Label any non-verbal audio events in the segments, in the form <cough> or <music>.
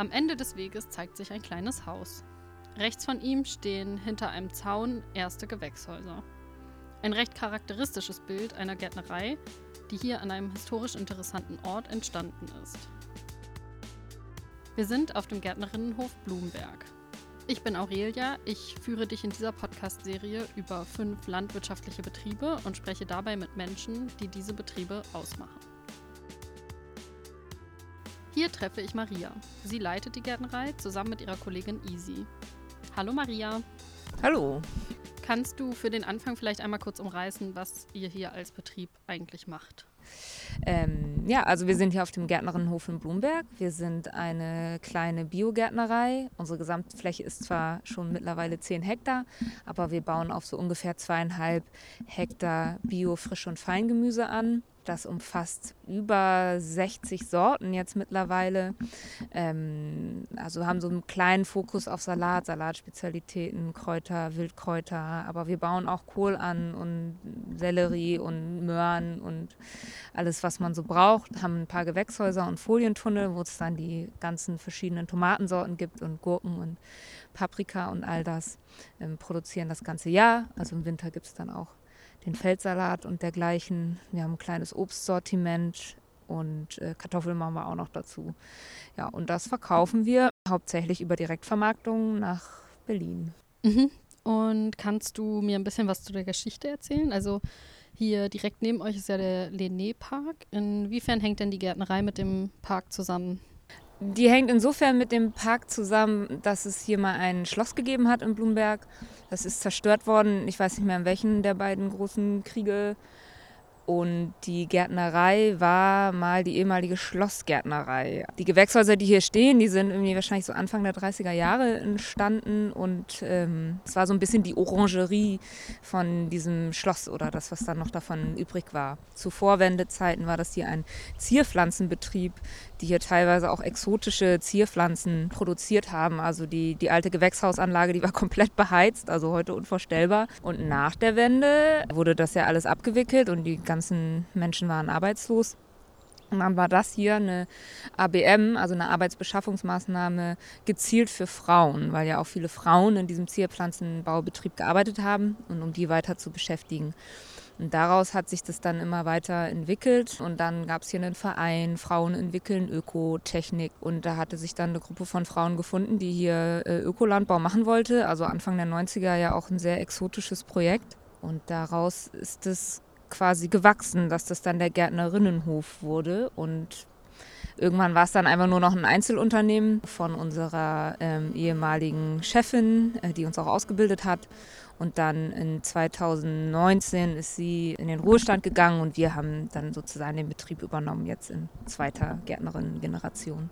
Am Ende des Weges zeigt sich ein kleines Haus. Rechts von ihm stehen hinter einem Zaun erste Gewächshäuser. Ein recht charakteristisches Bild einer Gärtnerei, die hier an einem historisch interessanten Ort entstanden ist. Wir sind auf dem Gärtnerinnenhof Blumberg. Ich bin Aurelia, ich führe dich in dieser Podcast-Serie über fünf landwirtschaftliche Betriebe und spreche dabei mit Menschen, die diese Betriebe ausmachen. Hier treffe ich Maria. Sie leitet die Gärtnerei zusammen mit ihrer Kollegin Easy. Hallo Maria. Hallo. Kannst du für den Anfang vielleicht einmal kurz umreißen, was ihr hier als Betrieb eigentlich macht? Ähm, ja, also wir sind hier auf dem Gärtnerinnenhof in Blumberg. Wir sind eine kleine Biogärtnerei. Unsere Gesamtfläche ist zwar schon mittlerweile 10 Hektar, aber wir bauen auf so ungefähr zweieinhalb Hektar Bio, Frisch- und Feingemüse an. Das umfasst über 60 Sorten jetzt mittlerweile. Ähm, also haben so einen kleinen Fokus auf Salat, Salatspezialitäten, Kräuter, Wildkräuter. Aber wir bauen auch Kohl an und Sellerie und Möhren und alles, was man so braucht. Haben ein paar Gewächshäuser und Folientunnel, wo es dann die ganzen verschiedenen Tomatensorten gibt und Gurken und Paprika und all das. Ähm, produzieren das ganze Jahr. Also im Winter gibt es dann auch den Feldsalat und dergleichen. Wir haben ein kleines Obstsortiment und äh, Kartoffeln machen wir auch noch dazu. Ja, und das verkaufen wir hauptsächlich über Direktvermarktung nach Berlin. Mhm. Und kannst du mir ein bisschen was zu der Geschichte erzählen? Also hier direkt neben euch ist ja der Lené Park. Inwiefern hängt denn die Gärtnerei mit dem Park zusammen? Die hängt insofern mit dem Park zusammen, dass es hier mal ein Schloss gegeben hat in Blumberg. Das ist zerstört worden. Ich weiß nicht mehr, in welchen der beiden großen Kriege und die Gärtnerei war mal die ehemalige Schlossgärtnerei. Die Gewächshäuser, die hier stehen, die sind irgendwie wahrscheinlich so Anfang der 30er Jahre entstanden. Und ähm, es war so ein bisschen die Orangerie von diesem Schloss oder das, was dann noch davon übrig war. Zu Vorwendezeiten war das hier ein Zierpflanzenbetrieb, die hier teilweise auch exotische Zierpflanzen produziert haben. Also die, die alte Gewächshausanlage, die war <laughs> komplett beheizt, also heute unvorstellbar. Und nach der Wende wurde das ja alles abgewickelt und die ganze ganzen Menschen waren arbeitslos. Und dann war das hier eine ABM, also eine Arbeitsbeschaffungsmaßnahme, gezielt für Frauen, weil ja auch viele Frauen in diesem Zierpflanzenbaubetrieb gearbeitet haben und um die weiter zu beschäftigen. Und daraus hat sich das dann immer weiter entwickelt. Und dann gab es hier einen Verein, Frauen entwickeln Ökotechnik. Und da hatte sich dann eine Gruppe von Frauen gefunden, die hier äh, Ökolandbau machen wollte. Also Anfang der 90er ja auch ein sehr exotisches Projekt. Und daraus ist es quasi gewachsen, dass das dann der Gärtnerinnenhof wurde. Und irgendwann war es dann einfach nur noch ein Einzelunternehmen von unserer ähm, ehemaligen Chefin, äh, die uns auch ausgebildet hat. Und dann in 2019 ist sie in den Ruhestand gegangen und wir haben dann sozusagen den Betrieb übernommen, jetzt in zweiter Gärtnerinnen-Generation.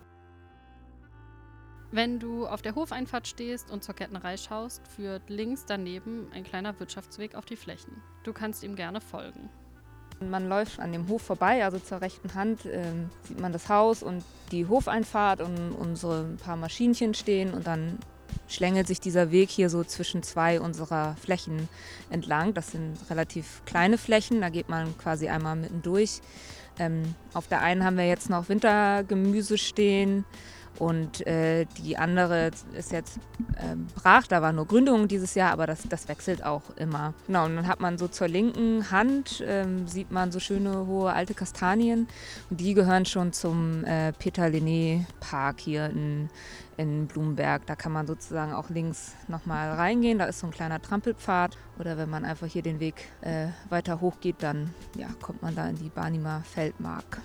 Wenn du auf der Hofeinfahrt stehst und zur Gärtnerei schaust, führt links daneben ein kleiner Wirtschaftsweg auf die Flächen. Du kannst ihm gerne folgen. Man läuft an dem Hof vorbei, also zur rechten Hand äh, sieht man das Haus und die Hofeinfahrt und unsere paar Maschinchen stehen und dann schlängelt sich dieser Weg hier so zwischen zwei unserer Flächen entlang. Das sind relativ kleine Flächen, da geht man quasi einmal mitten durch. Ähm, auf der einen haben wir jetzt noch Wintergemüse stehen, und äh, die andere ist jetzt äh, brach, da war nur Gründung dieses Jahr, aber das, das wechselt auch immer. Genau, und dann hat man so zur linken Hand, ähm, sieht man so schöne hohe alte Kastanien. Und die gehören schon zum äh, Peter-Lené-Park hier in, in Blumenberg. Da kann man sozusagen auch links nochmal reingehen. Da ist so ein kleiner Trampelpfad. Oder wenn man einfach hier den Weg äh, weiter hoch geht, dann ja, kommt man da in die Barnimer Feldmark.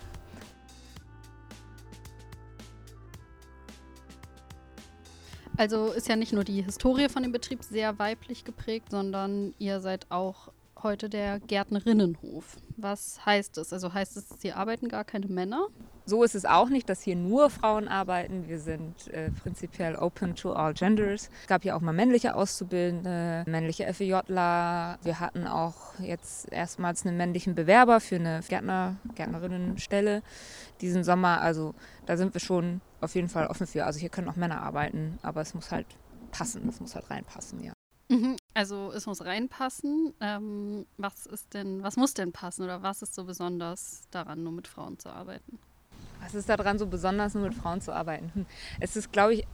Also ist ja nicht nur die Historie von dem Betrieb sehr weiblich geprägt, sondern ihr seid auch heute der Gärtnerinnenhof. Was heißt das? Also heißt es, hier arbeiten gar keine Männer? So ist es auch nicht, dass hier nur Frauen arbeiten. Wir sind äh, prinzipiell open to all genders. Es gab hier auch mal männliche Auszubildende, männliche FEJler. Wir hatten auch jetzt erstmals einen männlichen Bewerber für eine Gärtner, Gärtnerinnenstelle diesen Sommer. Also da sind wir schon auf jeden Fall offen für. Also hier können auch Männer arbeiten, aber es muss halt passen. Es muss halt reinpassen, ja. Mhm. Also es muss reinpassen. Ähm, was ist denn, was muss denn passen oder was ist so besonders daran, nur mit Frauen zu arbeiten? Was ist daran so besonders, nur mit Frauen zu arbeiten? Hm. Es ist, glaube ich,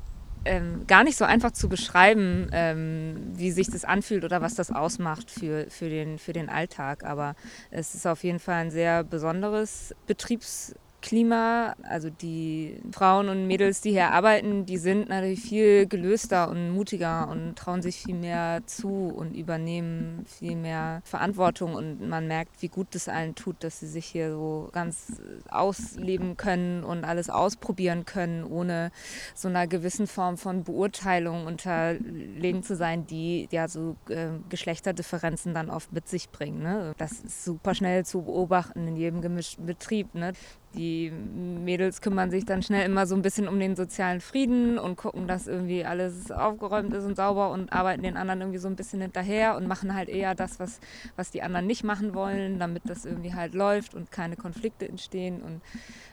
ähm, gar nicht so einfach zu beschreiben, ähm, wie sich das anfühlt oder was das ausmacht für, für, den, für den Alltag. Aber es ist auf jeden Fall ein sehr besonderes Betriebs- Klima, also die Frauen und Mädels, die hier arbeiten, die sind natürlich viel gelöster und mutiger und trauen sich viel mehr zu und übernehmen viel mehr Verantwortung und man merkt, wie gut es allen tut, dass sie sich hier so ganz ausleben können und alles ausprobieren können, ohne so einer gewissen Form von Beurteilung unterlegen zu sein, die ja so äh, Geschlechterdifferenzen dann oft mit sich bringen. Ne? Das ist super schnell zu beobachten in jedem gemischten Betrieb. Ne? Die Mädels kümmern sich dann schnell immer so ein bisschen um den sozialen Frieden und gucken, dass irgendwie alles aufgeräumt ist und sauber und arbeiten den anderen irgendwie so ein bisschen hinterher und machen halt eher das, was, was die anderen nicht machen wollen, damit das irgendwie halt läuft und keine Konflikte entstehen. Und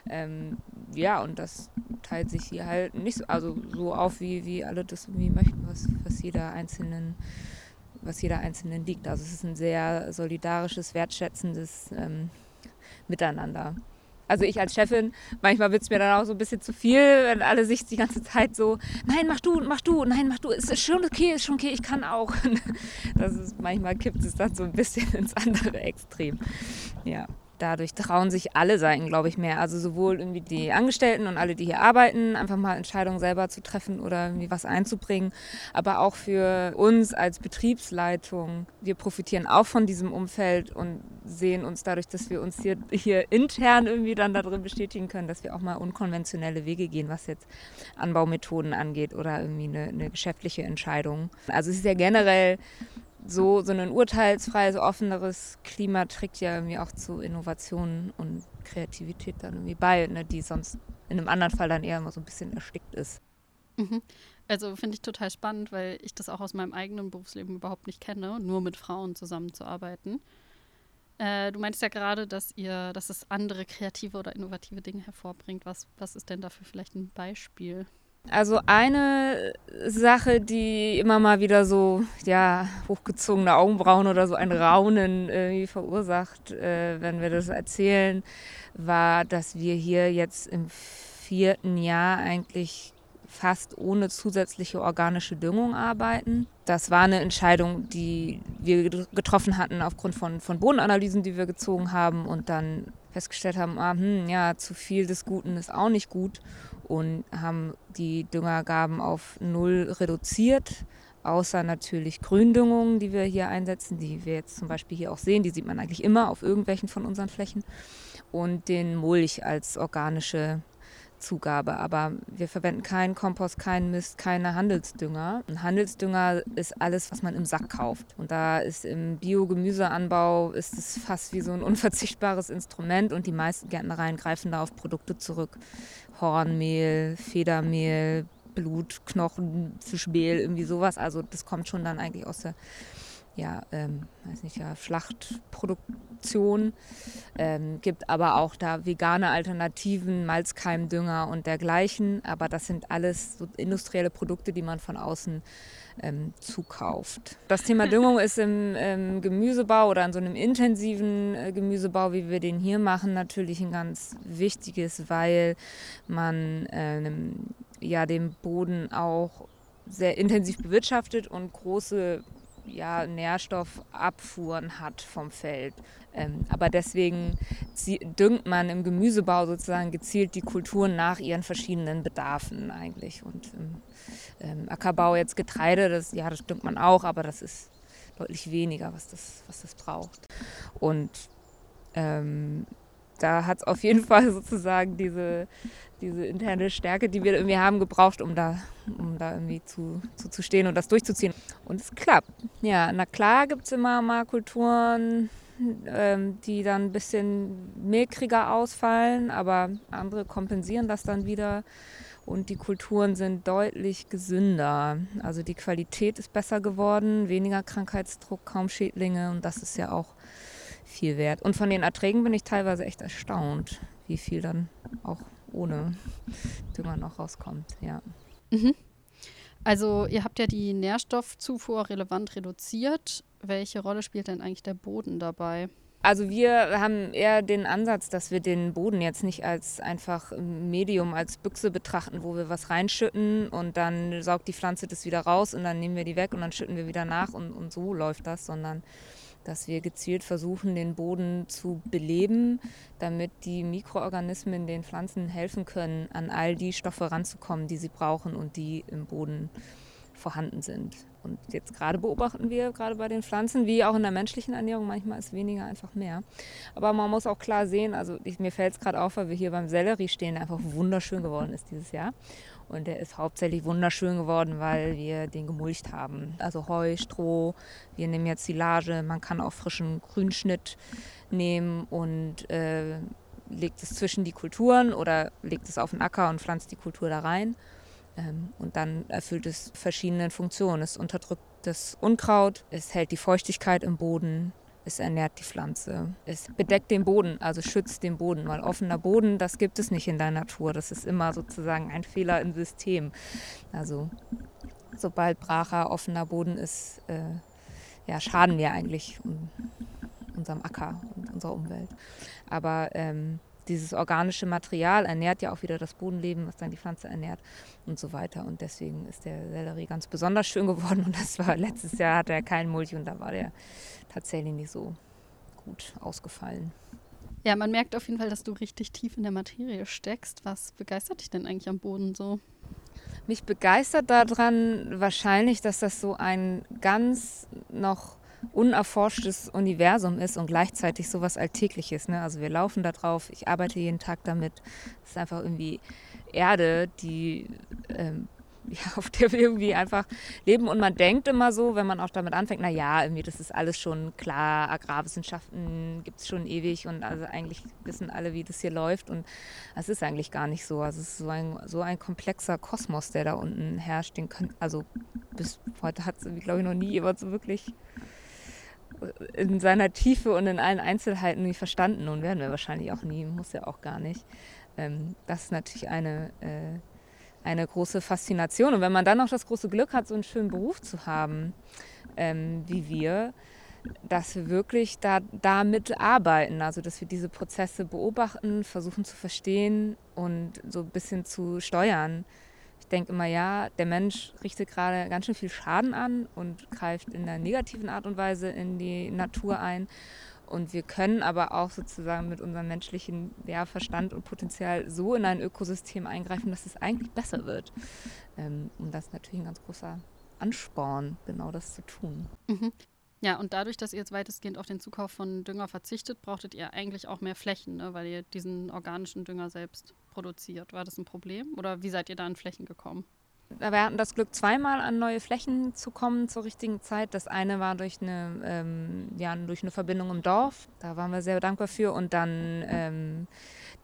ähm, ja, und das teilt sich hier halt nicht so, also so auf, wie, wie alle das irgendwie möchten, was, was jeder einzelnen was jeder Einzelnen liegt. Also es ist ein sehr solidarisches, wertschätzendes ähm, Miteinander. Also ich als Chefin, manchmal wird es mir dann auch so ein bisschen zu viel, wenn alle sich die ganze Zeit so, nein, mach du, mach du, nein, mach du, ist schon okay, ist schon okay, ich kann auch. <laughs> Das ist, manchmal kippt es dann so ein bisschen ins andere Extrem. Ja dadurch trauen sich alle Seiten, glaube ich, mehr. Also sowohl irgendwie die Angestellten und alle, die hier arbeiten, einfach mal Entscheidungen selber zu treffen oder irgendwie was einzubringen. Aber auch für uns als Betriebsleitung. Wir profitieren auch von diesem Umfeld und sehen uns dadurch, dass wir uns hier, hier intern irgendwie dann darin bestätigen können, dass wir auch mal unkonventionelle Wege gehen, was jetzt Anbaumethoden angeht oder irgendwie eine, eine geschäftliche Entscheidung. Also es ist ja generell so, so ein urteilsfreies, offeneres Klima trägt ja irgendwie auch zu Innovationen und Kreativität dann irgendwie bei, ne, die sonst in einem anderen Fall dann eher immer so ein bisschen erstickt ist. Mhm. Also finde ich total spannend, weil ich das auch aus meinem eigenen Berufsleben überhaupt nicht kenne, nur mit Frauen zusammenzuarbeiten. Äh, du meinst ja gerade, dass ihr, dass es andere kreative oder innovative Dinge hervorbringt. Was, was ist denn dafür vielleicht ein Beispiel? Also eine Sache, die immer mal wieder so, ja, hochgezogene Augenbrauen oder so ein Raunen irgendwie verursacht, äh, wenn wir das erzählen, war, dass wir hier jetzt im vierten Jahr eigentlich fast ohne zusätzliche organische Düngung arbeiten. Das war eine Entscheidung, die wir getroffen hatten aufgrund von, von Bodenanalysen, die wir gezogen haben und dann festgestellt haben, ah, hm, ja, zu viel des Guten ist auch nicht gut und haben die Düngergaben auf null reduziert, außer natürlich Gründüngungen, die wir hier einsetzen, die wir jetzt zum Beispiel hier auch sehen, die sieht man eigentlich immer auf irgendwelchen von unseren Flächen. Und den Mulch als organische Zugabe. Aber wir verwenden keinen Kompost, keinen Mist, keine Handelsdünger. Ein Handelsdünger ist alles, was man im Sack kauft. Und da ist im Biogemüseanbau ist es fast wie so ein unverzichtbares Instrument und die meisten Gärtnereien greifen da auf Produkte zurück. Hornmehl, Federmehl, Blut, Knochen, Fischmehl, irgendwie sowas. Also das kommt schon dann eigentlich aus der ja, ähm, weiß nicht, ja, Schlachtproduktion. Ähm, gibt aber auch da vegane Alternativen, Malzkeimdünger und dergleichen. Aber das sind alles so industrielle Produkte, die man von außen ähm, zukauft. Das Thema <laughs> Düngung ist im ähm, Gemüsebau oder in so einem intensiven äh, Gemüsebau, wie wir den hier machen, natürlich ein ganz wichtiges, weil man ähm, ja den Boden auch sehr intensiv bewirtschaftet und große ja, Nährstoffabfuhren hat vom Feld. Ähm, aber deswegen düngt man im Gemüsebau sozusagen gezielt die Kulturen nach ihren verschiedenen Bedarfen eigentlich. Und im ähm, Ackerbau jetzt Getreide, das, ja, das düngt man auch, aber das ist deutlich weniger, was das, was das braucht. Und ähm, da hat es auf jeden Fall <laughs> sozusagen diese, diese interne Stärke, die wir irgendwie haben, gebraucht, um da, um da irgendwie zu, zu, zu stehen und das durchzuziehen. Und es klappt. Ja, na klar gibt es immer mal Kulturen, ähm, die dann ein bisschen mickriger ausfallen, aber andere kompensieren das dann wieder. Und die Kulturen sind deutlich gesünder. Also die Qualität ist besser geworden, weniger Krankheitsdruck, kaum Schädlinge. Und das ist ja auch viel wert. Und von den Erträgen bin ich teilweise echt erstaunt, wie viel dann auch ohne Dünger noch rauskommt. Ja. Mhm. Also ihr habt ja die Nährstoffzufuhr relevant reduziert. Welche Rolle spielt denn eigentlich der Boden dabei? Also wir haben eher den Ansatz, dass wir den Boden jetzt nicht als einfach Medium, als Büchse betrachten, wo wir was reinschütten und dann saugt die Pflanze das wieder raus und dann nehmen wir die weg und dann schütten wir wieder nach und, und so läuft das, sondern dass wir gezielt versuchen, den Boden zu beleben, damit die Mikroorganismen den Pflanzen helfen können, an all die Stoffe ranzukommen, die sie brauchen und die im Boden vorhanden sind. Und jetzt gerade beobachten wir, gerade bei den Pflanzen, wie auch in der menschlichen Ernährung, manchmal ist weniger einfach mehr. Aber man muss auch klar sehen, also ich, mir fällt es gerade auf, weil wir hier beim Sellerie stehen, einfach wunderschön geworden ist dieses Jahr. Und der ist hauptsächlich wunderschön geworden, weil wir den gemulcht haben. Also Heu, Stroh, wir nehmen jetzt Silage, man kann auch frischen Grünschnitt nehmen und äh, legt es zwischen die Kulturen oder legt es auf den Acker und pflanzt die Kultur da rein. Ähm, und dann erfüllt es verschiedene Funktionen. Es unterdrückt das Unkraut, es hält die Feuchtigkeit im Boden, es ernährt die Pflanze, es bedeckt den Boden, also schützt den Boden, weil offener Boden, das gibt es nicht in der Natur. Das ist immer sozusagen ein Fehler im System. Also sobald bracher, offener Boden ist, äh, ja, schaden wir eigentlich unserem Acker und unserer Umwelt. Aber ähm, dieses organische Material ernährt ja auch wieder das Bodenleben, was dann die Pflanze ernährt und so weiter. Und deswegen ist der Sellerie ganz besonders schön geworden. Und das war letztes Jahr hatte er keinen Mulch und da war der tatsächlich nicht so gut ausgefallen. Ja, man merkt auf jeden Fall, dass du richtig tief in der Materie steckst. Was begeistert dich denn eigentlich am Boden so? Mich begeistert daran wahrscheinlich, dass das so ein ganz noch unerforschtes Universum ist und gleichzeitig sowas Alltägliches. Ne? Also wir laufen da drauf, ich arbeite jeden Tag damit. Es ist einfach irgendwie Erde, die ähm, <laughs> ja, auf der wir irgendwie einfach leben. Und man denkt immer so, wenn man auch damit anfängt, na ja, irgendwie, das ist alles schon klar, Agrarwissenschaften gibt es schon ewig und also eigentlich wissen alle, wie das hier läuft. Und es ist eigentlich gar nicht so. Also es ist so ein, so ein komplexer Kosmos, der da unten herrscht. Den können, also bis heute hat es, glaube ich, noch nie jemand so wirklich in seiner Tiefe und in allen Einzelheiten nie verstanden und werden wir wahrscheinlich auch nie, muss ja auch gar nicht. Ähm, das ist natürlich eine, äh, eine große Faszination. Und wenn man dann noch das große Glück hat, so einen schönen Beruf zu haben, ähm, wie wir, dass wir wirklich da, damit arbeiten, also dass wir diese Prozesse beobachten, versuchen zu verstehen und so ein bisschen zu steuern ich denke immer, ja, der Mensch richtet gerade ganz schön viel Schaden an und greift in einer negativen Art und Weise in die Natur ein. Und wir können aber auch sozusagen mit unserem menschlichen ja, Verstand und Potenzial so in ein Ökosystem eingreifen, dass es eigentlich besser wird. Ähm, und das ist natürlich ein ganz großer Ansporn, genau das zu tun. Mhm. Ja, und dadurch, dass ihr jetzt weitestgehend auf den Zukauf von Dünger verzichtet, brauchtet ihr eigentlich auch mehr Flächen, ne? weil ihr diesen organischen Dünger selbst produziert. War das ein Problem oder wie seid ihr da an Flächen gekommen? Wir hatten das Glück, zweimal an neue Flächen zu kommen zur richtigen Zeit. Das eine war durch eine, ähm, ja, durch eine Verbindung im Dorf. Da waren wir sehr dankbar für. Und dann ähm,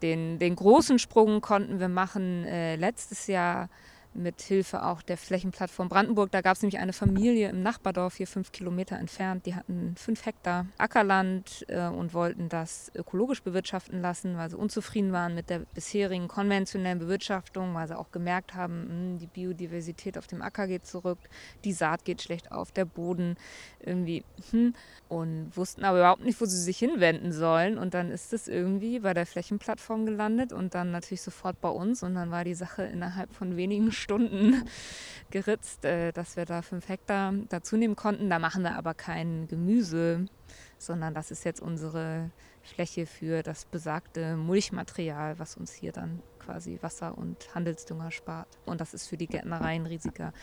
den, den großen Sprung konnten wir machen äh, letztes Jahr mit Hilfe auch der Flächenplattform Brandenburg. Da gab es nämlich eine Familie im Nachbardorf, hier fünf Kilometer entfernt. Die hatten fünf Hektar Ackerland äh, und wollten das ökologisch bewirtschaften lassen, weil sie unzufrieden waren mit der bisherigen konventionellen Bewirtschaftung, weil sie auch gemerkt haben, mh, hm, die Biodiversität auf dem Acker geht zurück, die Saat geht schlecht auf, der Boden irgendwie, hm, und wussten aber überhaupt nicht, wo sie sich hinwenden sollen. Und dann ist es irgendwie bei der Flächenplattform gelandet und dann natürlich sofort bei uns. Und dann war die Sache innerhalb von wenigen Stunden <laughs> geritzt, äh, dass wir da fünf Hektar dazu nehmen konnten. Da machen wir aber kein Gemüse, sondern das ist jetzt unsere Fläche für das besagte Mulchmaterial, was uns hier dann quasi Wasser und Handelsdünger spart. Und das ist für die Gärtnerei ein riesiger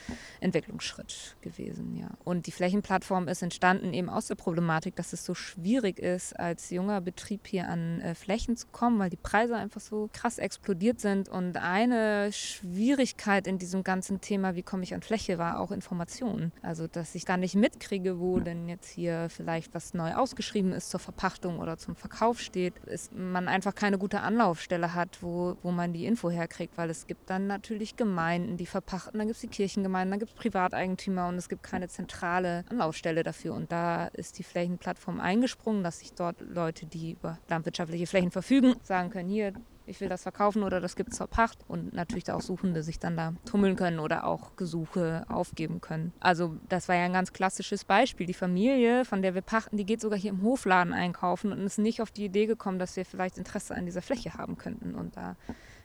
Entwicklungsschritt gewesen, ja. Und die Flächenplattform ist entstanden eben aus der Problematik, dass es so schwierig ist, als junger Betrieb hier an äh, Flächen zu kommen, weil die Preise einfach so krass explodiert sind. Und eine Schwierigkeit in diesem ganzen Thema, wie komme ich an Fläche, war auch Informationen. Also, dass ich gar nicht mitkriege, wo denn jetzt hier vielleicht was neu ausgeschrieben ist zur Verpachtung oder zum Verkauf steht, ist man einfach keine gute Anlaufstelle hat, wo, wo man man die Info herkriegt, weil es gibt dann natürlich Gemeinden, die verpachten, dann gibt es die Kirchengemeinden, dann gibt es Privateigentümer und es gibt keine zentrale Anlaufstelle dafür. Und da ist die Flächenplattform eingesprungen, dass sich dort Leute, die über landwirtschaftliche Flächen verfügen, sagen können, hier, ich will das verkaufen oder das gibt es zur Pacht und natürlich auch Suchende sich dann da tummeln können oder auch Gesuche aufgeben können. Also das war ja ein ganz klassisches Beispiel. Die Familie, von der wir pachten, die geht sogar hier im Hofladen einkaufen und ist nicht auf die Idee gekommen, dass wir vielleicht Interesse an dieser Fläche haben könnten. Und da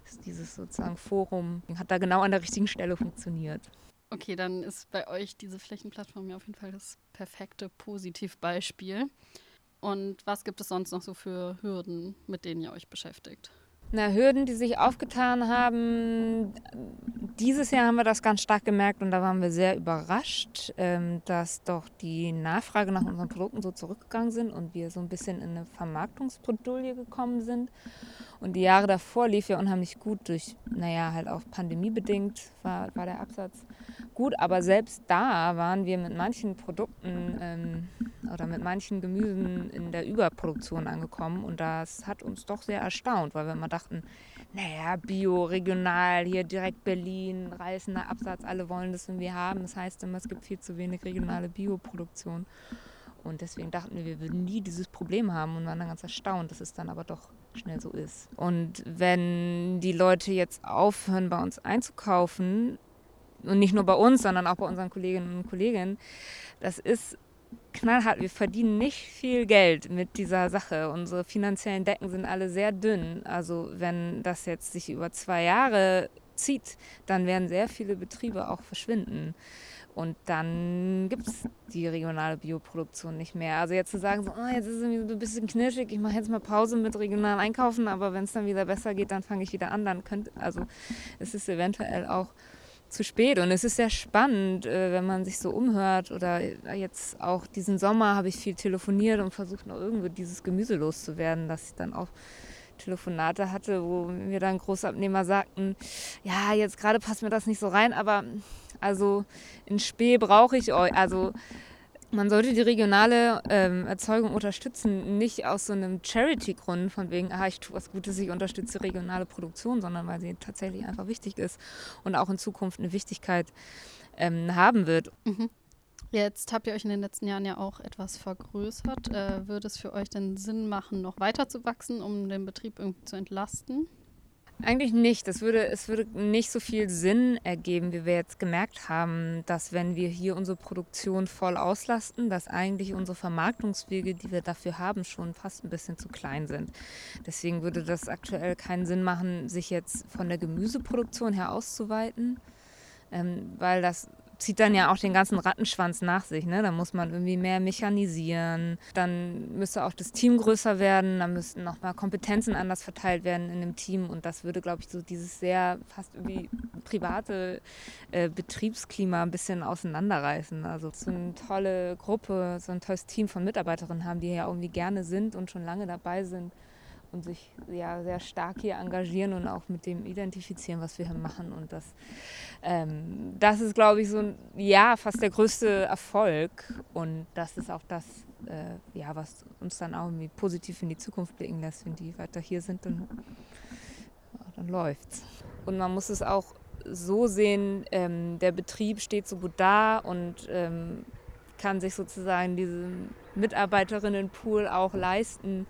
ist dieses sozusagen Forum, hat da genau an der richtigen Stelle funktioniert. Okay, dann ist bei euch diese Flächenplattform ja auf jeden Fall das perfekte Positivbeispiel. Und was gibt es sonst noch so für Hürden, mit denen ihr euch beschäftigt? Na, Hürden, die sich aufgetan haben. Dieses Jahr haben wir das ganz stark gemerkt und da waren wir sehr überrascht, ähm, dass doch die Nachfrage nach unseren Produkten so zurückgegangen sind und wir so ein bisschen in eine Vermarktungsbredouille gekommen sind. Und die Jahre davor lief ja unheimlich gut durch, naja, halt auch pandemiebedingt war, war der Absatz gut. Aber selbst da waren wir mit manchen Produkten ähm, oder mit manchen Gemüsen in der Überproduktion angekommen. Und das hat uns doch sehr erstaunt, weil wir immer dachten, naja, Bio, regional, hier direkt Berlin, reißender Absatz, alle wollen das irgendwie haben. Das heißt immer, es gibt viel zu wenig regionale Bioproduktion. Und deswegen dachten wir, wir würden nie dieses Problem haben und waren dann ganz erstaunt, dass es dann aber doch schnell so ist. Und wenn die Leute jetzt aufhören, bei uns einzukaufen, und nicht nur bei uns, sondern auch bei unseren Kolleginnen und Kollegen, das ist knallhart. Wir verdienen nicht viel Geld mit dieser Sache. Unsere finanziellen Decken sind alle sehr dünn. Also wenn das jetzt sich über zwei Jahre zieht, dann werden sehr viele Betriebe auch verschwinden. Und dann gibt es die regionale Bioproduktion nicht mehr. Also jetzt zu sagen, so, oh, jetzt ist es irgendwie so ein bisschen knirschig, ich mache jetzt mal Pause mit regionalen Einkaufen, aber wenn es dann wieder besser geht, dann fange ich wieder an. Dann könnte, also es ist eventuell auch zu spät. Und es ist sehr spannend, äh, wenn man sich so umhört. Oder jetzt auch diesen Sommer habe ich viel telefoniert und versucht noch irgendwie dieses Gemüse loszuwerden, dass ich dann auch Telefonate hatte, wo mir dann Großabnehmer sagten, ja, jetzt gerade passt mir das nicht so rein, aber also in Spee brauche ich euch. Also man sollte die regionale ähm, Erzeugung unterstützen, nicht aus so einem Charity-Grund, von wegen, ah, ich tue was Gutes, ich unterstütze regionale Produktion, sondern weil sie tatsächlich einfach wichtig ist und auch in Zukunft eine Wichtigkeit ähm, haben wird. Mhm. Jetzt habt ihr euch in den letzten Jahren ja auch etwas vergrößert. Äh, würde es für euch denn Sinn machen, noch weiter zu wachsen, um den Betrieb irgendwie zu entlasten? Eigentlich nicht. Das würde, es würde nicht so viel Sinn ergeben, wie wir jetzt gemerkt haben, dass wenn wir hier unsere Produktion voll auslasten, dass eigentlich unsere Vermarktungswege, die wir dafür haben, schon fast ein bisschen zu klein sind. Deswegen würde das aktuell keinen Sinn machen, sich jetzt von der Gemüseproduktion her auszuweiten, ähm, weil das zieht dann ja auch den ganzen Rattenschwanz nach sich. Ne? Da muss man irgendwie mehr mechanisieren. Dann müsste auch das Team größer werden. Dann müssten nochmal Kompetenzen anders verteilt werden in dem Team. Und das würde, glaube ich, so dieses sehr fast irgendwie private äh, Betriebsklima ein bisschen auseinanderreißen. Also so eine tolle Gruppe, so ein tolles Team von Mitarbeiterinnen haben, die ja irgendwie gerne sind und schon lange dabei sind und sich ja sehr stark hier engagieren und auch mit dem identifizieren, was wir hier machen. Und das, ähm, das ist, glaube ich, so ein, ja, fast der größte Erfolg. Und das ist auch das, äh, ja, was uns dann auch irgendwie positiv in die Zukunft blicken lässt. Wenn die weiter hier sind, dann, ja, dann läuft's. Und man muss es auch so sehen, ähm, der Betrieb steht so gut da und ähm, kann sich sozusagen diesen Mitarbeiterinnenpool auch leisten,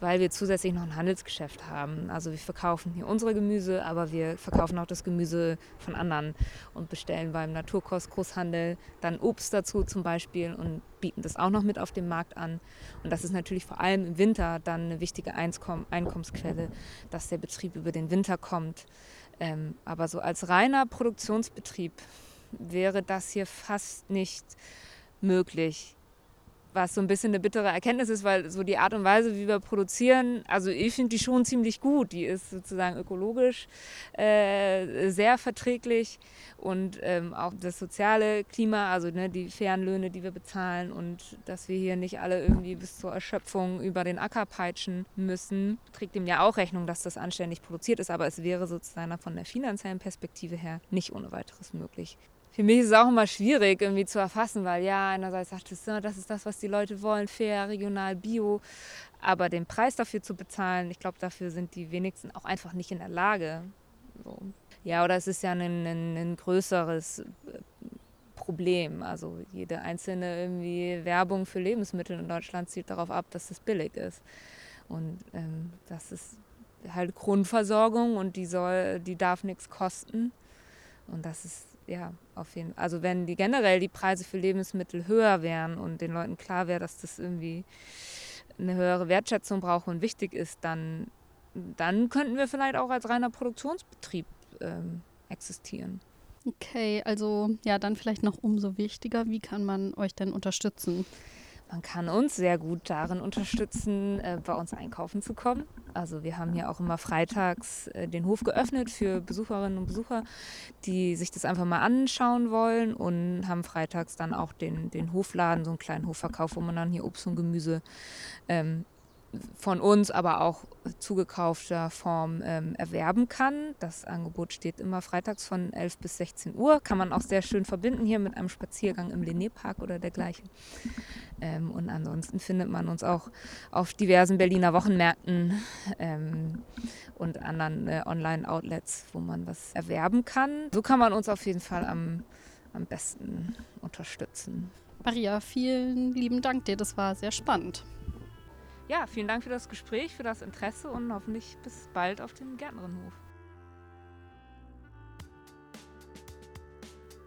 weil wir zusätzlich noch ein Handelsgeschäft haben. Also wir verkaufen hier unsere Gemüse, aber wir verkaufen auch das Gemüse von anderen und bestellen beim Naturkostgroßhandel dann Obst dazu zum Beispiel und bieten das auch noch mit auf dem Markt an. Und das ist natürlich vor allem im Winter dann eine wichtige Einkommensquelle, dass der Betrieb über den Winter kommt. Ähm, aber so als reiner Produktionsbetrieb wäre das hier fast nicht möglich. Was so ein bisschen eine bittere Erkenntnis ist, weil so die Art und Weise, wie wir produzieren, also ich finde die schon ziemlich gut. Die ist sozusagen ökologisch äh, sehr verträglich und ähm, auch das soziale Klima, also ne, die fairen Löhne, die wir bezahlen und dass wir hier nicht alle irgendwie bis zur Erschöpfung über den Acker peitschen müssen, trägt dem ja auch Rechnung, dass das anständig produziert ist, aber es wäre sozusagen von der finanziellen Perspektive her nicht ohne weiteres möglich für mich ist es auch immer schwierig irgendwie zu erfassen, weil ja, einerseits sagt es, das ist das, was die Leute wollen, fair, regional, bio, aber den Preis dafür zu bezahlen, ich glaube, dafür sind die wenigsten auch einfach nicht in der Lage. So. Ja, oder es ist ja ein, ein, ein größeres äh, Problem. Also jede einzelne irgendwie Werbung für Lebensmittel in Deutschland zielt darauf ab, dass es billig ist. Und ähm, das ist halt Grundversorgung und die soll, die darf nichts kosten. Und das ist ja auf jeden Fall. Also wenn die generell die Preise für Lebensmittel höher wären und den Leuten klar wäre, dass das irgendwie eine höhere Wertschätzung braucht und wichtig ist, dann, dann könnten wir vielleicht auch als reiner Produktionsbetrieb ähm, existieren. Okay, also ja, dann vielleicht noch umso wichtiger, wie kann man euch denn unterstützen? Man kann uns sehr gut darin unterstützen, äh, bei uns einkaufen zu kommen. Also wir haben hier auch immer freitags äh, den Hof geöffnet für Besucherinnen und Besucher, die sich das einfach mal anschauen wollen und haben freitags dann auch den, den Hofladen, so einen kleinen Hofverkauf, wo man dann hier Obst und Gemüse ähm, von uns, aber auch zugekaufter Form ähm, erwerben kann. Das Angebot steht immer freitags von 11 bis 16 Uhr. Kann man auch sehr schön verbinden hier mit einem Spaziergang im Linné-Park oder dergleichen. Ähm, und ansonsten findet man uns auch auf diversen Berliner Wochenmärkten ähm, und anderen äh, Online-Outlets, wo man was erwerben kann. So kann man uns auf jeden Fall am, am besten unterstützen. Maria, vielen lieben Dank dir. Das war sehr spannend. Ja, vielen Dank für das Gespräch, für das Interesse und hoffentlich bis bald auf dem Gärtnerinnenhof.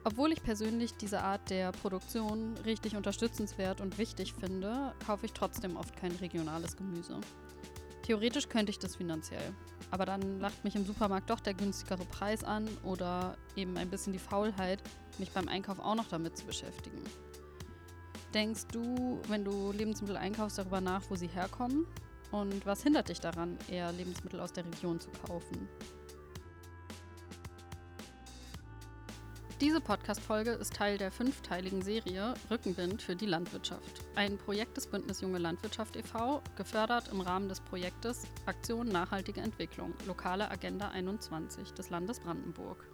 Obwohl ich persönlich diese Art der Produktion richtig unterstützenswert und wichtig finde, kaufe ich trotzdem oft kein regionales Gemüse. Theoretisch könnte ich das finanziell, aber dann lacht mich im Supermarkt doch der günstigere Preis an oder eben ein bisschen die Faulheit, mich beim Einkauf auch noch damit zu beschäftigen. Denkst du, wenn du Lebensmittel einkaufst, darüber nach, wo sie herkommen? Und was hindert dich daran, eher Lebensmittel aus der Region zu kaufen? Diese Podcast-Folge ist Teil der fünfteiligen Serie Rückenwind für die Landwirtschaft. Ein Projekt des Bündnis Junge Landwirtschaft e.V., gefördert im Rahmen des Projektes Aktion Nachhaltige Entwicklung, lokale Agenda 21 des Landes Brandenburg.